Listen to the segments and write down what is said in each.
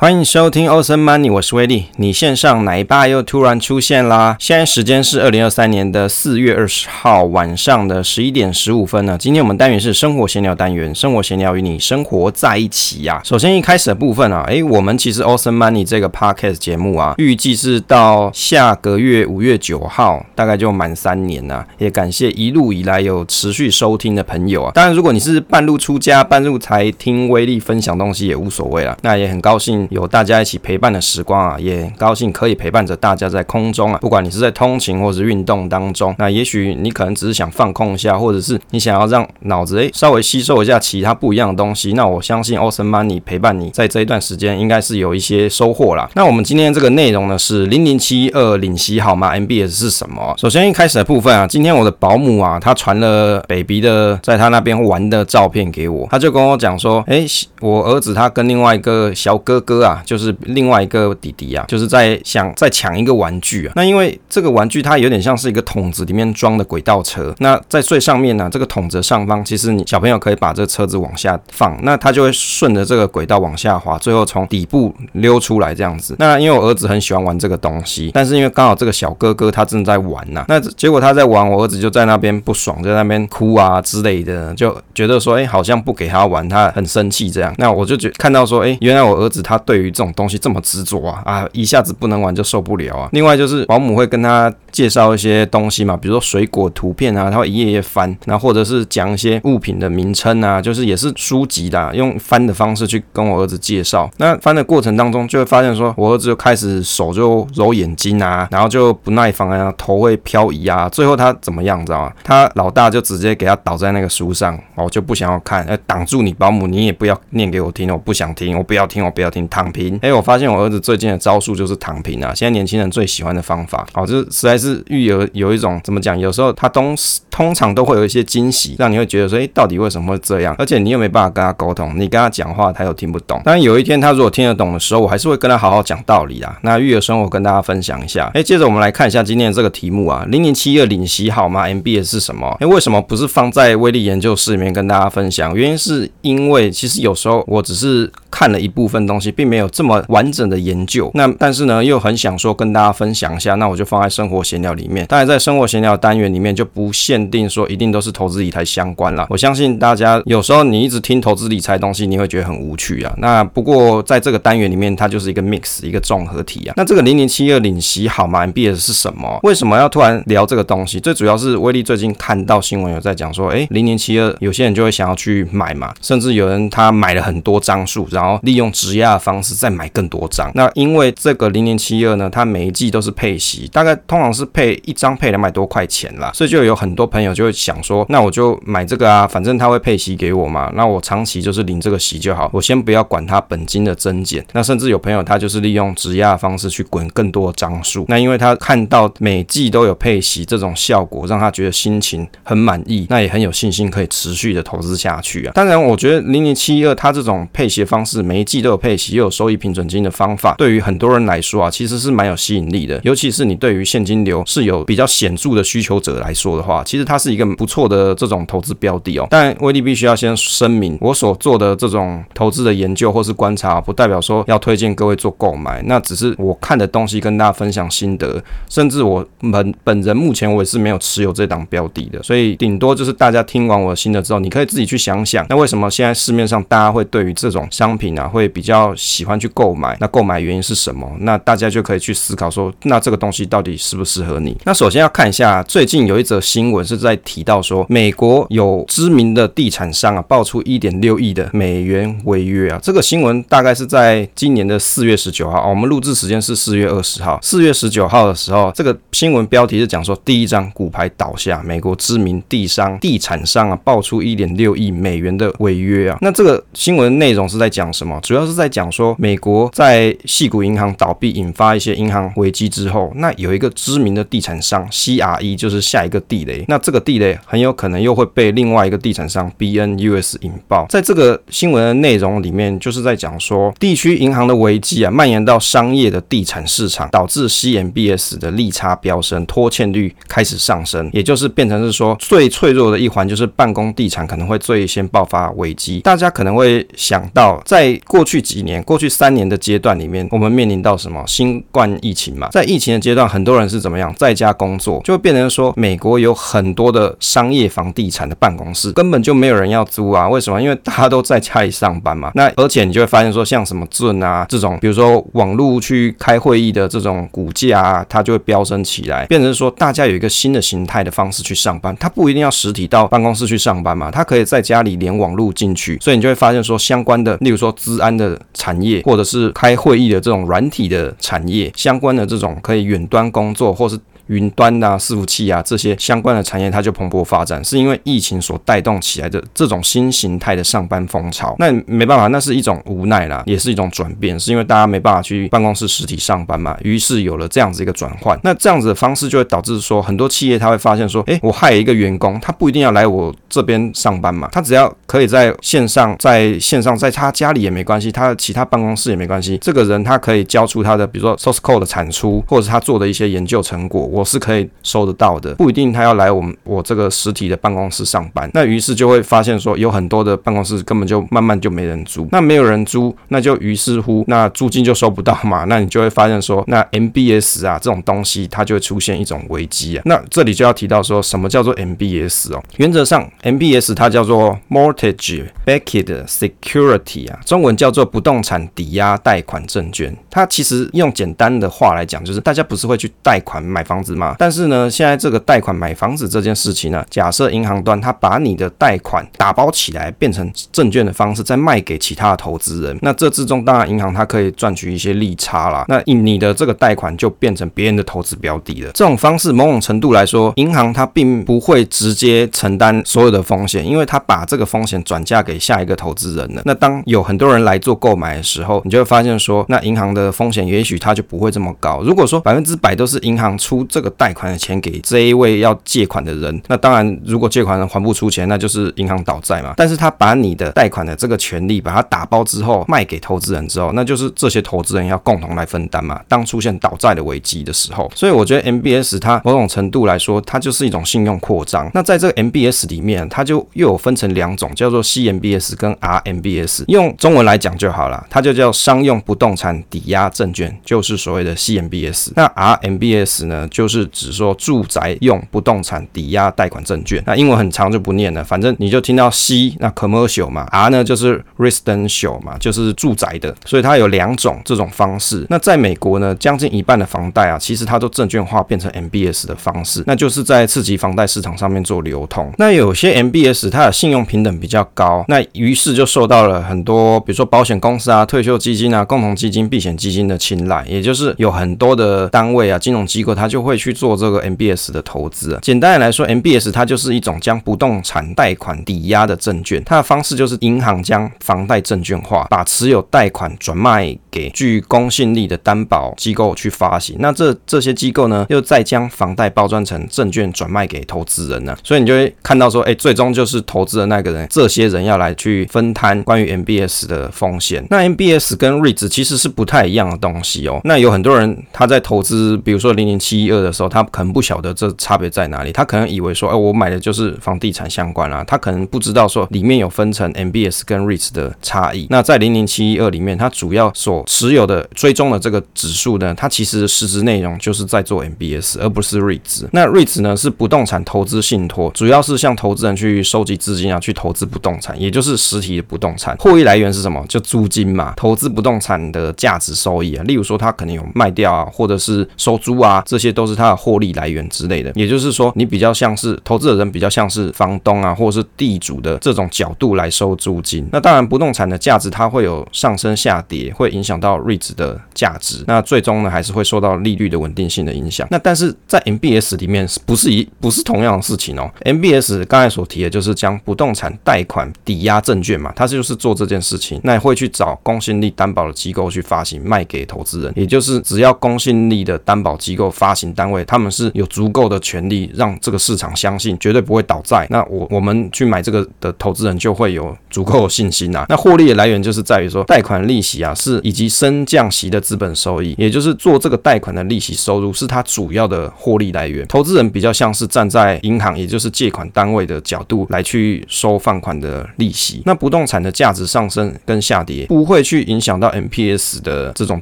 欢迎收听 Awesome Money，我是威利。你线上奶爸又突然出现啦！现在时间是二零二三年的四月二十号晚上的十一点十五分呢。今天我们单元是生活闲聊单元，生活闲聊与你生活在一起呀、啊。首先一开始的部分啊，诶，我们其实 Awesome Money 这个 Podcast 节目啊，预计是到下个月五月九号，大概就满三年了。也感谢一路以来有持续收听的朋友啊。当然，如果你是半路出家，半路才听威力分享东西也无所谓了。那也很高兴。有大家一起陪伴的时光啊，也高兴可以陪伴着大家在空中啊，不管你是在通勤或是运动当中，那也许你可能只是想放空一下，或者是你想要让脑子诶稍微吸收一下其他不一样的东西，那我相信 Awesome Money 陪伴你在这一段时间应该是有一些收获啦。那我们今天这个内容呢是零零七二领息好吗？MBS 是什么？首先一开始的部分啊，今天我的保姆啊，她传了 baby 的在他那边玩的照片给我，他就跟我讲说，诶，我儿子他跟另外一个小哥哥啊，就是另外一个弟弟啊，就是在想再抢一个玩具啊。那因为这个玩具它有点像是一个桶子里面装的轨道车。那在最上面呢、这个桶子上方，其实你小朋友可以把这个车子往下放，那它就会顺着这个轨道往下滑，最后从底部溜出来这样子。那因为我儿子很喜欢玩这个东西，但是因为刚好这个小哥哥他正在玩呐、那结果他在玩，我儿子就在那边不爽，在那边哭啊之类的，就觉得说，哎，好像不给他玩，他很生气这样。那我就觉看到说，哎，原来我儿子他对于这种东西这么执着啊啊！一下子不能玩就受不了啊。另外就是保姆会跟他介绍一些东西嘛，比如说水果图片啊，他会一页页翻，那或者是讲一些物品的名称啊，就是也是书籍的，用翻的方式去跟我儿子介绍。那翻的过程当中就会发现说，我儿子就开始手就揉眼睛啊，然后就不耐烦啊，头会漂移啊，最后他怎么样，知道吗？他老大就直接给他倒在那个书上，我就不想要看，哎，挡住你保姆，你也不要念给我听，我不想听，我不要听，我不要听他，躺平。哎，我发现我儿子最近的招数就是躺平啊！现在年轻人最喜欢的方法，哦，就是实在是育儿有一种怎么讲？有时候他通通常都会有一些惊喜，让你会觉得说，哎，到底为什么会这样？而且你又没办法跟他沟通，你跟他讲话他又听不懂。当然有一天他如果听得懂的时候，我还是会跟他好好讲道理啦。那育儿生活跟大家分享一下。哎，接着我们来看一下今天的这个题目啊，零零七二领息好吗？MBS 是什么？哎，为什么不是放在威力研究室里面跟大家分享？原因是因为其实有时候我只是看了一部分东西，并没有这么完整的研究。那但是呢，又很想说跟大家分享一下，那我就放在生活闲聊里面。当然，在生活闲聊单元里面就不限定说一定都是投资理财相关啦。我相信大家有时候你一直听投资理财东西，你会觉得很无趣啊。那不过在这个单元里面，它就是一个 mix，一个综合体啊。那这个零零七二领息好吗？MBS 是什么？为什么要突然聊这个东西？最主要是威利最近看到新闻有在讲说，诶，零零七二有些人就会想要去买嘛，甚至有人他买了很多张数，然后利用质押方式再买更多张。那因为这个零零七二呢，它每一季都是配息，大概通常是配一张配两百多块钱啦，所以就有很多朋友就会想说，那我就买这个啊，反正它会配息给我嘛，那我长期就是领这个息就好，我先不要管它本金的增减。那甚至有朋友他就是利用质押的方式去滚更多的张数，那因为他看到每季都有配息这种效果，让他觉得心情很满意，那也很有信心可以持续的投资下去啊。当然，我觉得零零七二它这种配息方式，每一季都有配息有收益平准金的方法，对于很多人来说啊，其实是蛮有吸引力的，尤其是你对于现金流是有比较显著的需求者来说的话，其实它是一个不错的这种投资标的哦。但威力必须要先声明，我所做的这种投资的研究或是观察，不代表说要推荐各位做购买，那只是我看的东西跟大家分享心得，甚至我本本人目前我也是没有持有这档标的的，所以顶多就是大家听完我的心得之后，你可以自己去想想，那为什么现在市面上大家会对于这种商品啊会比较喜欢去购买？那购买原因是什么？那大家就可以去思考说，那这个东西到底适不适合你？那首先要看一下，最近有一则新闻是在提到说，美国有知名的地产商啊，爆出一点六亿的美元违约啊。这个新闻大概是在今年的四月十九号，我们录制时间是四月二十号。四月十九号的时候，这个新闻标题是讲说，第一张骨牌倒下，美国知名地商、地产商啊，爆出一点六亿美元的违约啊。那这个新闻内容是在讲什么？主要是在讲说，美国在矽谷银行倒闭引发一些银行危机之后，那有一个知名的地产商 CRE 就是下一个地雷，那这个地雷很有可能又会被另外一个地产商 BNUS 引爆。在这个新闻的内容里面，就是在讲说，地区银行的危机啊蔓延到商业的地产市场，导致 CMBS 的利差飙升，拖欠率开始上升，也就是变成是说最脆弱的一环就是办公地产可能会最先爆发危机。大家可能会想到，在过去几年过去三年的阶段里面，我们面临到什么？新冠疫情嘛，在疫情的阶段，很多人是怎么样？在家工作，就会变成说，美国有很多的商业房地产的办公室根本就没有人要租啊，为什么？因为大家都在家里上班嘛。那而且你就会发现说，像什么 Zoom 啊这种，比如说网络去开会议的这种股价啊，它就会飙升起来，变成说大家有一个新的形态的方式去上班，它不一定要实体到办公室去上班嘛，它可以在家里连网络进去，所以你就会发现说，相关的，例如说资安的产业，或者是开会议的这种软体的产业，相关的这种可以远端工作，或是。云端啊，伺服器啊，这些相关的产业，它就蓬勃发展，是因为疫情所带动起来的这种新形态的上班风潮。那没办法，那是一种无奈啦，也是一种转变，是因为大家没办法去办公室实体上班嘛，于是有了这样子一个转换。那这样子的方式就会导致说，很多企业他会发现说，诶，我害一个员工，他不一定要来我这边上班嘛，他只要可以在线上，在线上，在他家里也没关系，他的其他办公室也没关系。这个人他可以交出他的，比如说 source code 的产出，或者是他做的一些研究成果。我是可以收得到的，不一定他要来我们我这个实体的办公室上班。那于是就会发现说，有很多的办公室根本就慢慢就没人租。那没有人租，那就于是乎，那租金就收不到嘛。那你就会发现说，那 MBS 啊这种东西，它就会出现一种危机啊。那这里就要提到说什么叫做 MBS 哦？原则上，MBS 它叫做 Mortgage Backed Security 啊，中文叫做不动产抵押贷款证券。它其实用简单的话来讲，就是大家不是会去贷款买房子吗？但是呢，现在这个贷款买房子这件事情呢，假设银行端它把你的贷款打包起来，变成证券的方式，再卖给其他的投资人，那这之中当然银行它可以赚取一些利差啦。那你的这个贷款就变成别人的投资标的了。这种方式某种程度来说，银行它并不会直接承担所有的风险，因为它把这个风险转嫁给下一个投资人了。那当有很多人来做购买的时候，你就会发现说，那银行的风险也许它就不会这么高。如果说百分之百都是银行出这这个贷款的钱给这一位要借款的人，那当然如果借款人还不出钱，那就是银行倒债嘛。但是他把你的贷款的这个权利把它打包之后卖给投资人之后，那就是这些投资人要共同来分担嘛。当出现倒债的危机的时候，所以我觉得 MBS 它某种程度来说，它就是一种信用扩张。那在这个 MBS 里面，它就又有分成两种，叫做 CMBS 跟 RMBS。用中文来讲就好了，它就叫商用不动产抵押证券，就是所谓的 CMBS。那 RMBS 呢，就是指说住宅用不动产抵押贷款证券。那英文很长就不念了，反正你就听到 C 那 commercial 嘛，R 呢就是 residential 嘛，就是住宅的。所以它有两种这种方式。那在美国呢，将近一半的房贷啊，其实它都证券化变成 MBS 的方式，那就是在次级房贷市场上面做流通。那有些 MBS 它的信用平等比较高，那于是就受到了很多，比如说保险公司啊、退休基金啊、共同基金、避险基金的青睐，也就是有很多的单位啊、金融机构，它就会会去做这个 MBS 的投资啊。简单的来说，MBS 它就是一种将不动产贷款抵押的证券，它的方式就是银行将房贷证券化，把持有贷款转卖给具公信力的担保机构去发行。那这这些机构呢，又再将房贷包装成证券转卖给投资人呢。所以你就会看到说，哎，最终就是投资的那个人，这些人要来去分摊关于 MBS 的风险。那 MBS 跟 REITs 其实是不太一样的东西哦。那有很多人他在投资，比如说零零七一二的时候，他可能不晓得这差别在哪里，他可能以为说，哎，我买的就是房地产相关啊，他可能不知道说里面有分成 MBS 跟 REITs 的差异。那在零零七一二里面，它主要所持有的追踪的这个指数呢，它其实实质内容就是在做 MBS，而不是 REITs。那 REITs 呢是不动产投资信托，主要是向投资人去收集资金啊，去投资不动产，也就是实体的不动产。获益来源是什么？就租金嘛，投资不动产的价值收益啊。例如说，它可能有卖掉啊，或者是收租啊，这些都是它的获利来源之类的。也就是说，你比较像是投资的人，比较像是房东啊，或者是地主的这种角度来收租金。那当然，不动产的价值它会有上升下跌，会影响到 REIT 的价值。那最终呢，还是会受到利率的稳定性的影响。那但是在 MBS 里面是，不是一不是同样的事情哦。MBS 刚才所提的就是将不动产贷款抵押证券嘛，它就是做这件事情。那会去找公信力担保的机构去发行卖给投资人，也就是只要公信力的担保机构发行单位，他们是有足够的权利让这个市场相信绝对不会倒债。那我我们去买这个的投资人就会有足够的信心啊。那获利的来源就是在于说贷款利息啊，是以及升降息的资本收益，也就是做这个贷款的利息收入是它主要的获利来源。投资人比较像是站在银行，也就是借款单位的角度来去收放款的利息。那不动产的价值上升跟下跌不会去影响到 MPS 的这种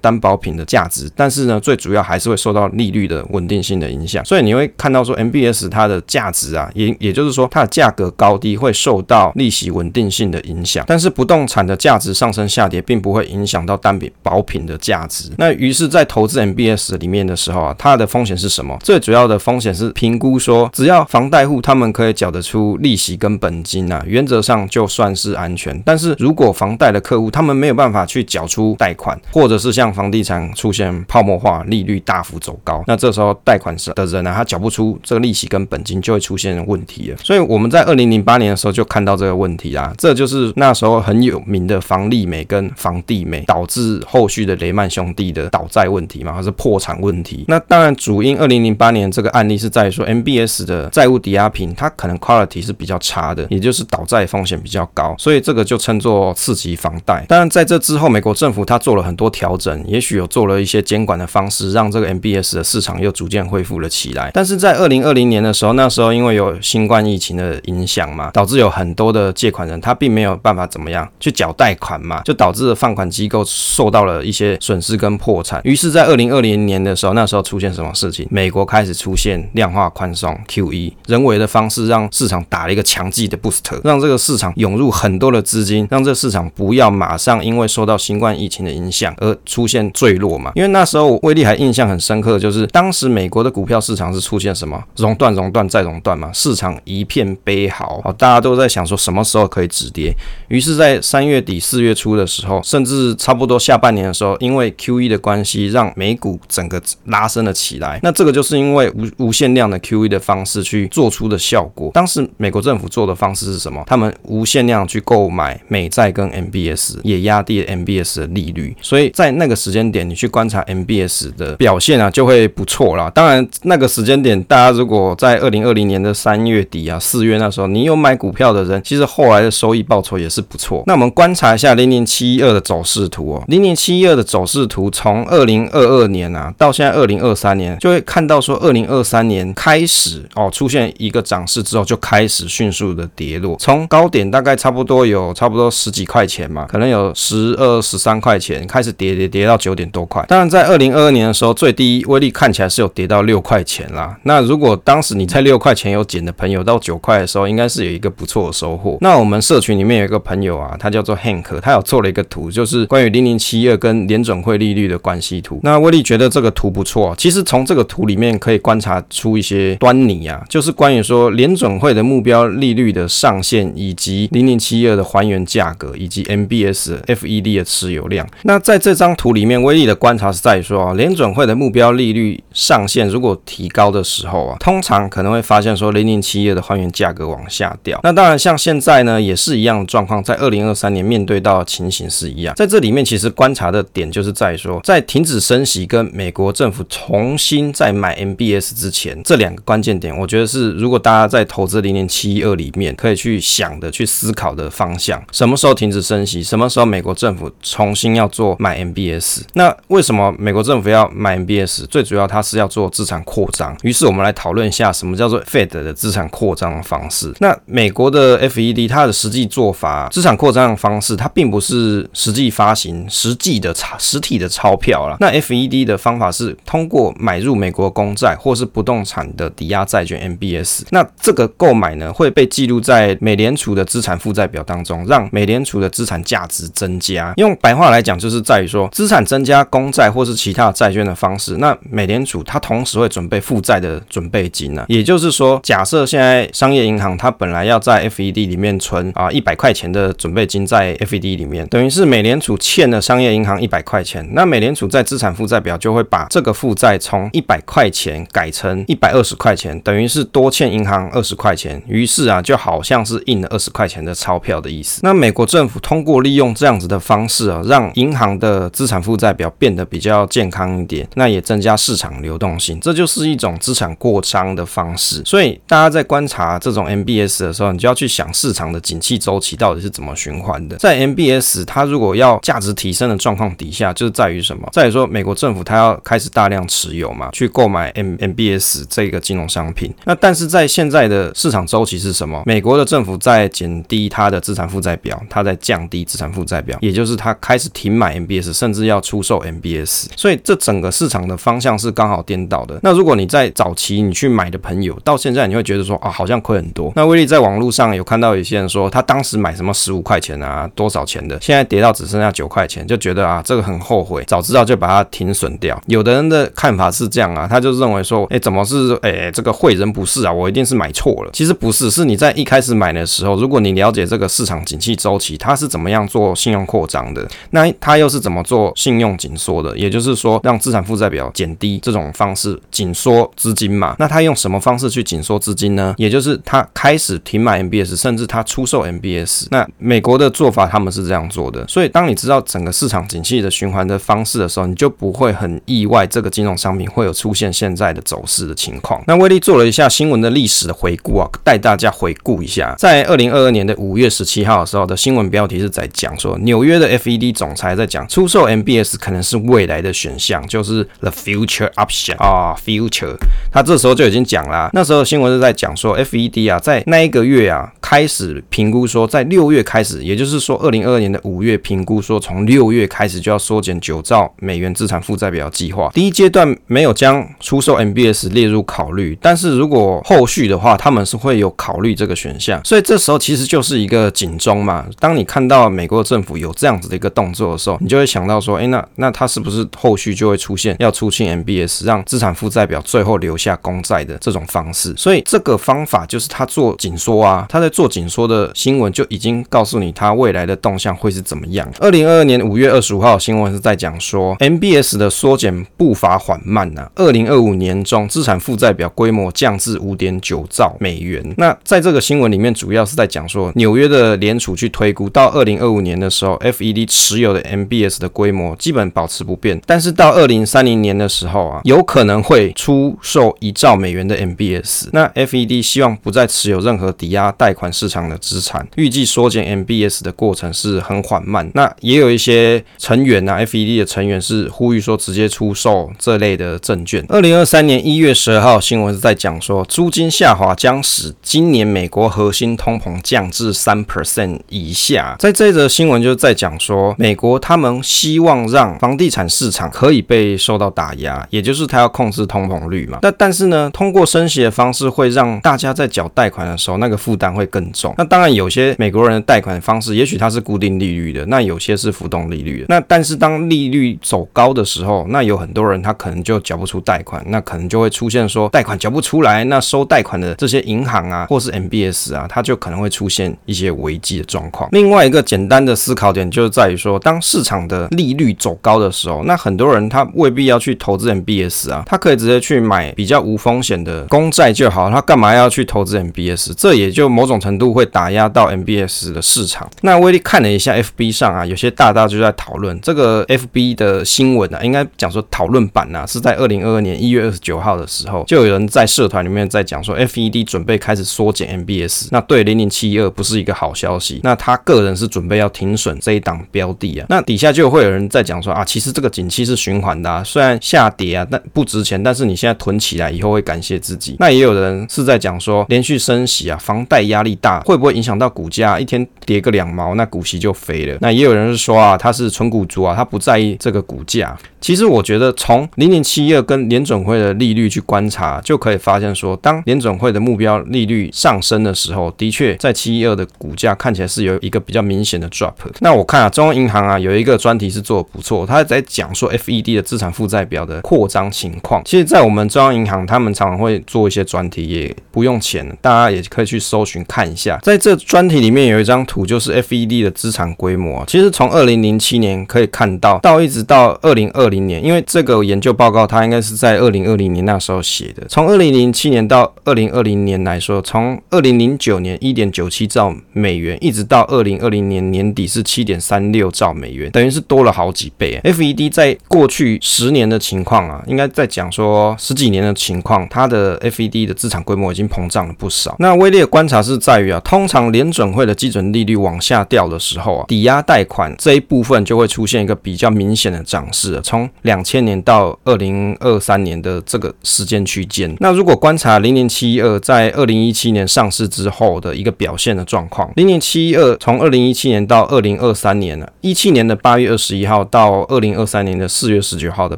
担保品的价值，但是呢，最主要还是会受到利率的问定性的影响。所以你会看到说 MBS 它的价值啊，也也就是说它的价格高低会受到利息稳定性的影响。但是不动产的价值上升下跌并不会影响到单笔保品的价值。那于是，在投资 MBS 里面的时候啊，它的风险是什么？最主要的风险是评估说，只要房贷户他们可以缴得出利息跟本金啊，原则上就算是安全。但是如果房贷的客户他们没有办法去缴出贷款，或者是像房地产出现泡沫化，利率大幅走高，那这时候贷款的人呢，他缴不出这个利息跟本金，就会出现问题了。所以我们在二零零八年的时候就看到这个问题啦，这就是那时候很有名的房利美跟房地美导致后续的雷曼兄弟的倒债问题嘛，还是破产问题。那当然主因二零零八年这个案例是在于说 MBS 的债务抵押品它可能 quality 是比较差的，也就是倒债风险比较高，所以这个就称作次级房贷。当然在这之后，美国政府它做了很多调整，也许有做了一些监管的方式，让这个 MBS 的市场又逐逐渐恢复了起来。但是在二零二零年的时候，那时候因为有新冠疫情的影响嘛，导致有很多的借款人他并没有办法怎么样去缴贷款嘛，就导致了放款机构受到了一些损失跟破产。于是，在二零二零年的时候，那时候出现什么事情？美国开始出现量化宽松 QE，人为的方式让市场打了一个强劲的 boost，让这个市场涌入很多的资金，让这个市场不要马上因为受到新冠疫情的影响而出现坠落嘛。因为那时候威利还印象很深刻，就是当时美国的股票市场是出现什么熔断、熔断再熔断嘛，市场一片悲嚎，大家都在想说什么时候可以止跌。于是，在三月底四月初的时候，甚至差不多下半年的时候，因为 QE 的关系，让美股整个拉升了起来。那这个就是因为无无限量的 QE 的方式去做出的效果。当时美国政府做的方式是什么？他们无限量去购买美债跟 MBS，也压低了 MBS 的利率。所以在那个时间点，你去观察 MBS 的表现啊，就会不错啦。当然，那个时间点，大家如果在二零二零年的三月底啊、四月那时候，你有买股票的人，其实后来的收益报酬也是不错。那我们观察一下零零七一二的走势图哦，零零七一二的走势图从二零二二年啊到现在二零二三年，就会看到说二零二三年开始哦出现一个涨势之后，就开始迅速的跌落，从高点大概差不多有差不多十几块钱嘛，可能有十二十三块钱开始跌跌跌到九点多块。当然在二零二二年的时候，最低威力看起来是有跌到六块钱啦。那如果当时你在六块钱有捡的朋友，到九块的时候，应该是有一个不错的收获。那我们社群里面有一个朋友啊，他叫做 Hank，他有做了一个图，就是关于零零七二跟联准会利率的关系图。那威力觉得这个图不错，其实从这个图里面可以观察出一些端倪啊，就是关于说联准会的目标利率的上限，以及零零七二的还原价格，以及 MBS FED 的持有量。那在这张图里面，威力的观察是在说啊，联准会的目标利率上上限如果提高的时候啊，通常可能会发现说零零七二的还原价格往下掉。那当然像现在呢，也是一样的状况，在二零二三年面对到的情形是一样。在这里面，其实观察的点就是在说，在停止升息跟美国政府重新再买 MBS 之前，这两个关键点，我觉得是如果大家在投资零零七一二里面可以去想的、去思考的方向。什么时候停止升息？什么时候美国政府重新要做买 MBS？那为什么美国政府要买 MBS？最主要它是要做资产扩张。于是我们来讨论一下什么叫做 Fed 的资产扩张的方式。那美国的 FED 它的实际做法，资产扩张的方式，它并不是实际发行实际的钞实体的钞票啦。那 FED 的方法是通过买入美国公债或是不动产的抵押债券 MBS。那这个购买呢会被记录在美联储的资产负债表当中，让美联储的资产价值增加。用白话来讲，就是在于说资产增加公债或是其他债券的方式。那美联储它同时会准备负债的准备金呢，也就是说，假设现在商业银行它本来要在 FED 里面存啊一百块钱的准备金在 FED 里面，等于是美联储欠了商业银行一百块钱，那美联储在资产负债表就会把这个负债从一百块钱改成一百二十块钱，等于是多欠银行二十块钱，于是啊就好像是印了二十块钱的钞票的意思。那美国政府通过利用这样子的方式啊，让银行的资产负债表变得比较健康一点，那也增加市场流动。动性，这就是一种资产过张的方式。所以大家在观察这种 MBS 的时候，你就要去想市场的景气周期到底是怎么循环的。在 MBS 它如果要价值提升的状况底下，就是在于什么？在于说美国政府它要开始大量持有嘛，去购买 M MBS 这个金融商品。那但是在现在的市场周期是什么？美国的政府在减低它的资产负债表，它在降低资产负债表，也就是它开始停买 MBS，甚至要出售 MBS。所以这整个市场的方向是刚好颠倒的。那如果你在早期你去买的朋友，到现在你会觉得说啊，好像亏很多。那威力在网络上有看到有些人说，他当时买什么十五块钱啊，多少钱的，现在跌到只剩下九块钱，就觉得啊，这个很后悔，早知道就把它停损掉。有的人的看法是这样啊，他就认为说，哎，怎么是哎这个惠人不是啊，我一定是买错了。其实不是，是你在一开始买的时候，如果你了解这个市场景气周期，它是怎么样做信用扩张的，那它又是怎么做信用紧缩的，也就是说让资产负债表减低这种方式紧缩资金嘛。那他用什么方式去紧缩资金呢？也就是他开始停买 MBS，甚至他出售 MBS。那美国的做法他们是这样做的，所以当你知道整个市场景气的循环的方式的时候，你就不会很意外这个金融商品会有出现现在的走势的情况。那威力做了一下新闻的历史的回顾啊，带大家回顾一下，在二零二二年的五月十七号的时候的新闻标题是在讲说，纽约的 FED 总裁在讲出售 MBS 可能是未来的选项，就是 the future option 啊，future。他这时候就已经讲了，那时候新闻是在讲说 FED 啊，在那一个月啊开始评估说，在六月开始，也就是说二零二二年的五月评估说，从六月开始就要缩减九兆美元资产负债表计划。第一阶段没有将出售 MBS 列入考虑，但是如果后续的话，他们是会有考虑这个选项。所以这时候其实就是一个警钟嘛。当你看到美国政府有这样子的一个动作的时候，你就会想到说，哎，那那他是不是后续就会出现要出清 MBS，让资产负债表最后留下公债的这种方式？所以这个方法就是他做紧缩啊，他在做紧缩的新闻就已经告诉你他未来的动向会是怎么样。二零二二年五月二十五号新闻是在讲说，MBS 的缩减步伐缓慢呐、啊，二零二五年中资产负债表规模降至五点九兆美元。那在这个新闻里面，主要是在讲说，纽约的联储去推估到二零二五年的时候，FED 持有的 MBS 的规模基本保持不变，但是到二零三零年的时候啊，有可能会出售一兆美元的 MBS。那 FED 希望不再持有任何抵押贷款市场的资产，预计缩减 MBS 的过程是很缓慢。那也有一些成员啊，FED 的成员是呼吁说直接出售这类的证券。二零二三年一月十二号新闻是在讲说，租金下滑将使今年美国核心通膨降至三 percent 以下。在这则新闻就是在讲说，美国他们希望让房地产市场可以被受到打压，也就是他他要控制通膨率嘛。那但是呢，通过升息的方式会让大家在缴贷款的时候那个负担会更重。那当然有些美国人的贷款方式，也许它是固定利率的，那有些是浮动利率的。那但是当利率走高的时候，那有很多人他可能就缴不出贷款，那可能就会出现说贷款缴不出来，那收贷款的这些银行啊，或是 MBS 啊，它就可能会出现一些危机的状况。另外一个简单的思考点就是在于说，当市场的利率走高的时候，那很多人他未必要去投资 MBS 啊，他可以直接去买比较无风险的公债就好，他干嘛要去投资 MBS？这也就某种程度会打压到 MBS 的市场。那威力看了一下 FB 上啊，有些大大就在讨论这个 FB 的新闻啊，应该讲说讨论版啊，是在二零二二年一月二十九号的时候，就有人在社团里面在讲说，FED 准备开始缩减 MBS，那对零零七一二不是一个好消息。那他个人是准备要停损这一档标的啊。那底下就会有人在讲说啊，其实这个景气是循环的啊，虽然下跌啊，但不值钱，但是你现在囤起来以后会感谢自己。那也有人是在讲说，连续升息啊，房贷压力大，会不会影响到股价？一天跌个两毛，那股息就飞了。那也有人是说啊，他是纯股族啊，他不在意这个股价。其实我觉得从零零七一二跟联准会的利率去观察，就可以发现说，当联准会的目标利率上升的时候，的确在七一二的股价看起来是有一个比较明显的 drop。那我看啊，中央银行啊有一个专题是做的不错，他在讲说 FED 的资产负债表的扩张情情况。其实，在我们中央银行，他们常常会做一些专题，也不用钱，大家也可以去搜寻看一下。在这专题里面有一张图，就是 FED 的资产规模。其实从二零零七年可以看到，到一直到二零二零。年，因为这个研究报告它应该是在二零二零年那时候写的。从二零零七年到二零二零年来说，从二零零九年一点九七兆美元，一直到二零二零年年底是七点三六兆美元，等于是多了好几倍。FED 在过去十年的情况啊，应该在讲说十几年的情况，它的 FED 的资产规模已经膨胀了不少。那威力的观察是在于啊，通常联准会的基准利率往下掉的时候啊，抵押贷款这一部分就会出现一个比较明显的涨势，从两千年到二零二三年的这个时间区间。那如果观察零零七一二在二零一七年上市之后的一个表现的状况，零零七一二从二零一七年到二零二三年呢，一七年的八月二十一号到二零二三年的四月十九号的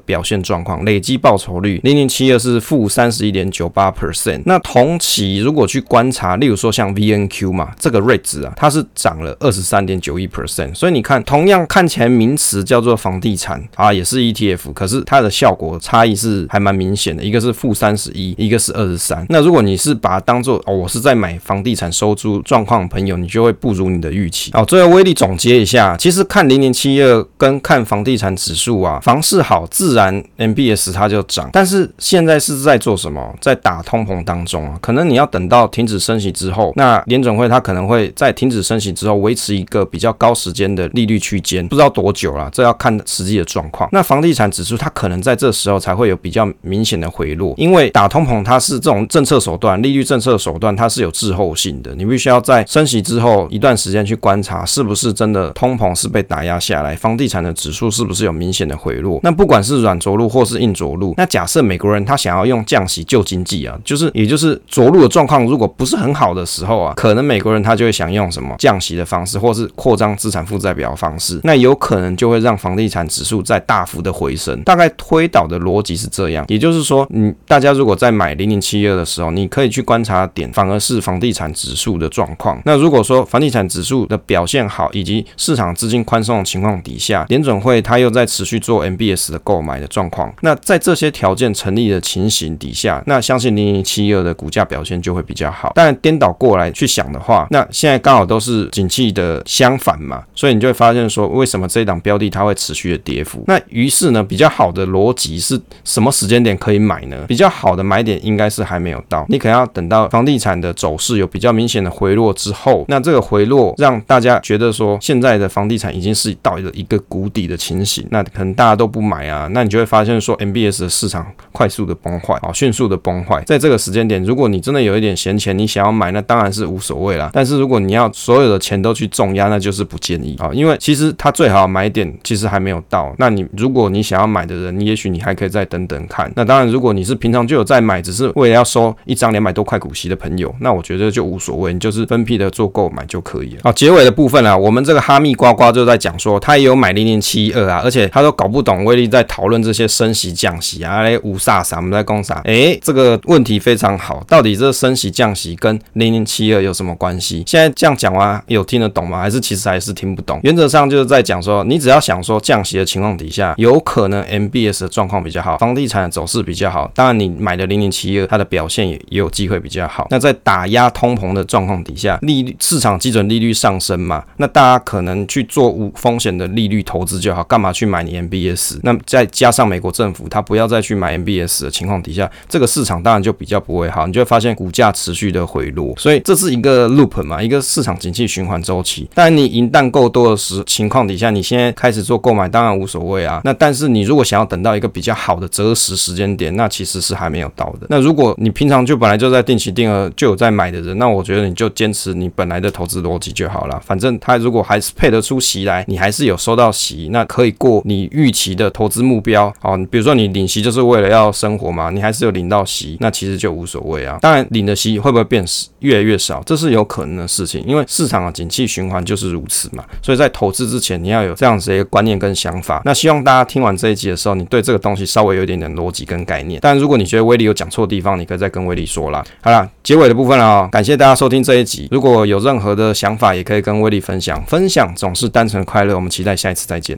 表现状况，累计报酬率零零七二是负三十一点九八 percent。那同期如果去观察，例如说像 VNQ 嘛，这个 rate 值啊，它是涨了二十三点九一 percent。所以你看，同样看起来名词叫做房地产啊，也是 ETF，可是它的效果差异是还蛮明显的，一个是负三十一，一个是二十三。那如果你是把它当做哦，我是在买房地产收租状况的朋友，你就会不如你的预期。好，最后威力总结一下，其实看零零七二跟看房地产指数啊，房市好，自然 MBS 它就涨。但是现在是在做什么？在打通膨当中啊，可能你要等到停止升息之后，那联准会它可能会在停止升息之后维持一个比较高时间的利率区间，不知道多久了，这要看实际的状况。那房地产指数它可能在这时候才会有比较明显的回落，因为打通膨它是这种政策手段，利率政策手段它是有滞后性的，你必须要在升息之后一段时间去观察是不是真的通膨是被打压下来，房地产的指数是不是有明显的回落。那不管是软着陆或是硬着，那假设美国人他想要用降息救经济啊，就是也就是着陆的状况如果不是很好的时候啊，可能美国人他就会想用什么降息的方式，或是扩张资产负债表的方式，那有可能就会让房地产指数再大幅的回升。大概推导的逻辑是这样，也就是说，你大家如果在买零零七二的时候，你可以去观察点，反而是房地产指数的状况。那如果说房地产指数的表现好，以及市场资金宽松的情况底下，联准会它又在持续做 MBS 的购买的状况，那在这这些条件成立的情形底下，那相信零零七二的股价表现就会比较好。但颠倒过来去想的话，那现在刚好都是景气的相反嘛，所以你就会发现说，为什么这一档标的它会持续的跌幅？那于是呢，比较好的逻辑是什么时间点可以买呢？比较好的买点应该是还没有到，你可能要等到房地产的走势有比较明显的回落之后，那这个回落让大家觉得说现在的房地产已经是到了一个谷底的情形，那可能大家都不买啊，那你就会发现说 MBS 的市场快速的崩坏啊，迅速的崩坏。在这个时间点，如果你真的有一点闲钱，你想要买，那当然是无所谓啦。但是如果你要所有的钱都去重压，那就是不建议啊，因为其实它最好买点其实还没有到。那你如果你想要买的人，你也许你还可以再等等看。那当然，如果你是平常就有在买，只是为了要收一张两百多块股息的朋友，那我觉得就无所谓，你就是分批的做购买就可以了。好，结尾的部分啊，我们这个哈密瓜瓜就在讲说，他也有买零零七二啊，而且他都搞不懂威力在讨论这些升息降息啊，来五煞啥，我们在讲啥？哎，这个问题非常好，到底这升息降息跟零零七二有什么关系？现在这样讲完有听得懂吗？还是其实还是听不懂？原则上就是在讲说，你只要想说降息的情况底下，有可能 MBS 的状况比较好，房地产的走势比较好，当然你买的零零七二，它的表现也也有机会比较好。那在打压通膨的状况底下，利率市场基准利率上升嘛，那大家可能去做无风险的利率投资就好，干嘛去买你 MBS？那再加上美国政府它不要再去买 MBS 的情况底下，这个市场当然就比较不会好，你就会发现股价持续的回落。所以这是一个 loop 嘛，一个市场景气循环周期。但你银弹够多的时情况底下，你现在开始做购买，当然无所谓啊。那但是你如果想要等到一个比较好的择时时间点，那其实是还没有到的。那如果你平常就本来就在定期定额就有在买的人，那我觉得你就坚持你本来的投资逻辑就好了。反正他如果还是配得出息来，你还是有收到息，那可以过你预期的投资目标。好，比如说你领息就是为了要生活嘛，你还是有领到息，那其实就无所谓啊。当然领的息会不会变越来越少，这是有可能的事情，因为市场的景气循环就是如此嘛。所以在投资之前，你要有这样子的一个观念跟想法。那希望大家听完这一集的时候，你对这个东西稍微有一点点逻辑跟概念。但如果你觉得威力有讲错地方，你可以再跟威力说啦。好啦，结尾的部分了啊，感谢大家收听这一集。如果有任何的想法，也可以跟威力分享。分享总是单纯快乐。我们期待下一次再见。